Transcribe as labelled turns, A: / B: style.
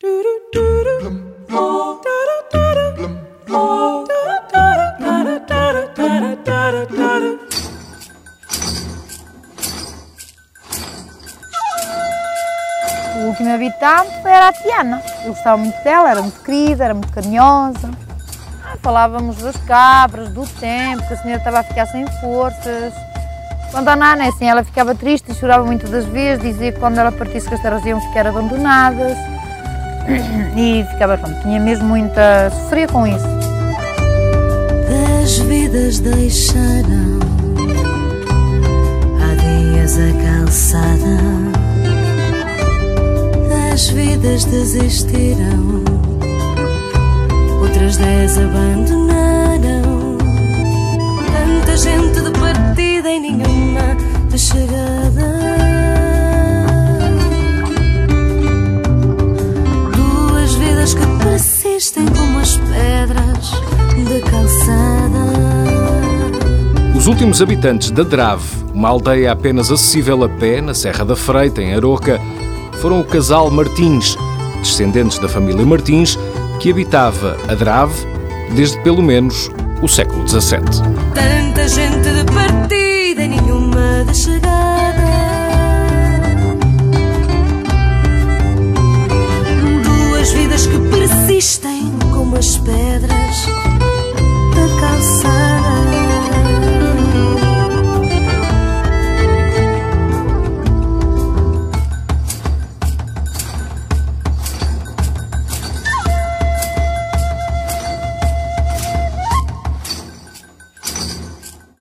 A: O último habitante era a Tiana. Eu gostava muito dela, era muito querida, era muito carinhosa. Ah, Falávamos das cabras, do tempo, que a senhora estava a ficar sem forças. Quando a Nana, assim, ela ficava triste e chorava muitas das vezes, dizia que quando ela partisse que as terras iam ficar abandonadas. E ficava, pronto, tinha mesmo muita... sofria com isso.
B: Das vidas deixaram há dias a calçada. Das vidas desistiram, outras dez abandonaram. Persistem como as pedras de calçada.
C: Os últimos habitantes da Drave, uma aldeia apenas acessível a pé na Serra da Freita, em Aroca, foram o casal Martins, descendentes da família Martins, que habitava a Drave desde pelo menos o século XVII.
B: Tanta gente Existem como as pedras